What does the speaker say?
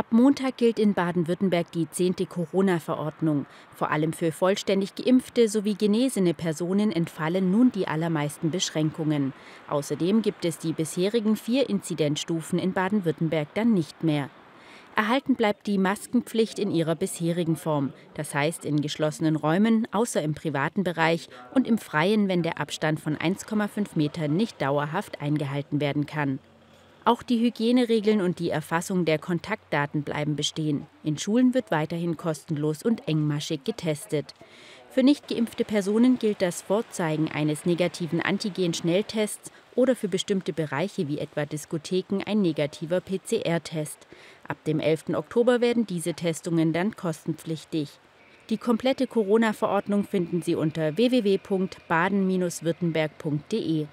Ab Montag gilt in Baden-Württemberg die 10. Corona-Verordnung. Vor allem für vollständig geimpfte sowie genesene Personen entfallen nun die allermeisten Beschränkungen. Außerdem gibt es die bisherigen vier Inzidenzstufen in Baden-Württemberg dann nicht mehr. Erhalten bleibt die Maskenpflicht in ihrer bisherigen Form, das heißt in geschlossenen Räumen, außer im privaten Bereich und im Freien, wenn der Abstand von 1,5 Metern nicht dauerhaft eingehalten werden kann. Auch die Hygieneregeln und die Erfassung der Kontaktdaten bleiben bestehen. In Schulen wird weiterhin kostenlos und engmaschig getestet. Für nicht geimpfte Personen gilt das Vorzeigen eines negativen Antigen-Schnelltests oder für bestimmte Bereiche wie etwa Diskotheken ein negativer PCR-Test. Ab dem 11. Oktober werden diese Testungen dann kostenpflichtig. Die komplette Corona-Verordnung finden Sie unter www.baden-württemberg.de.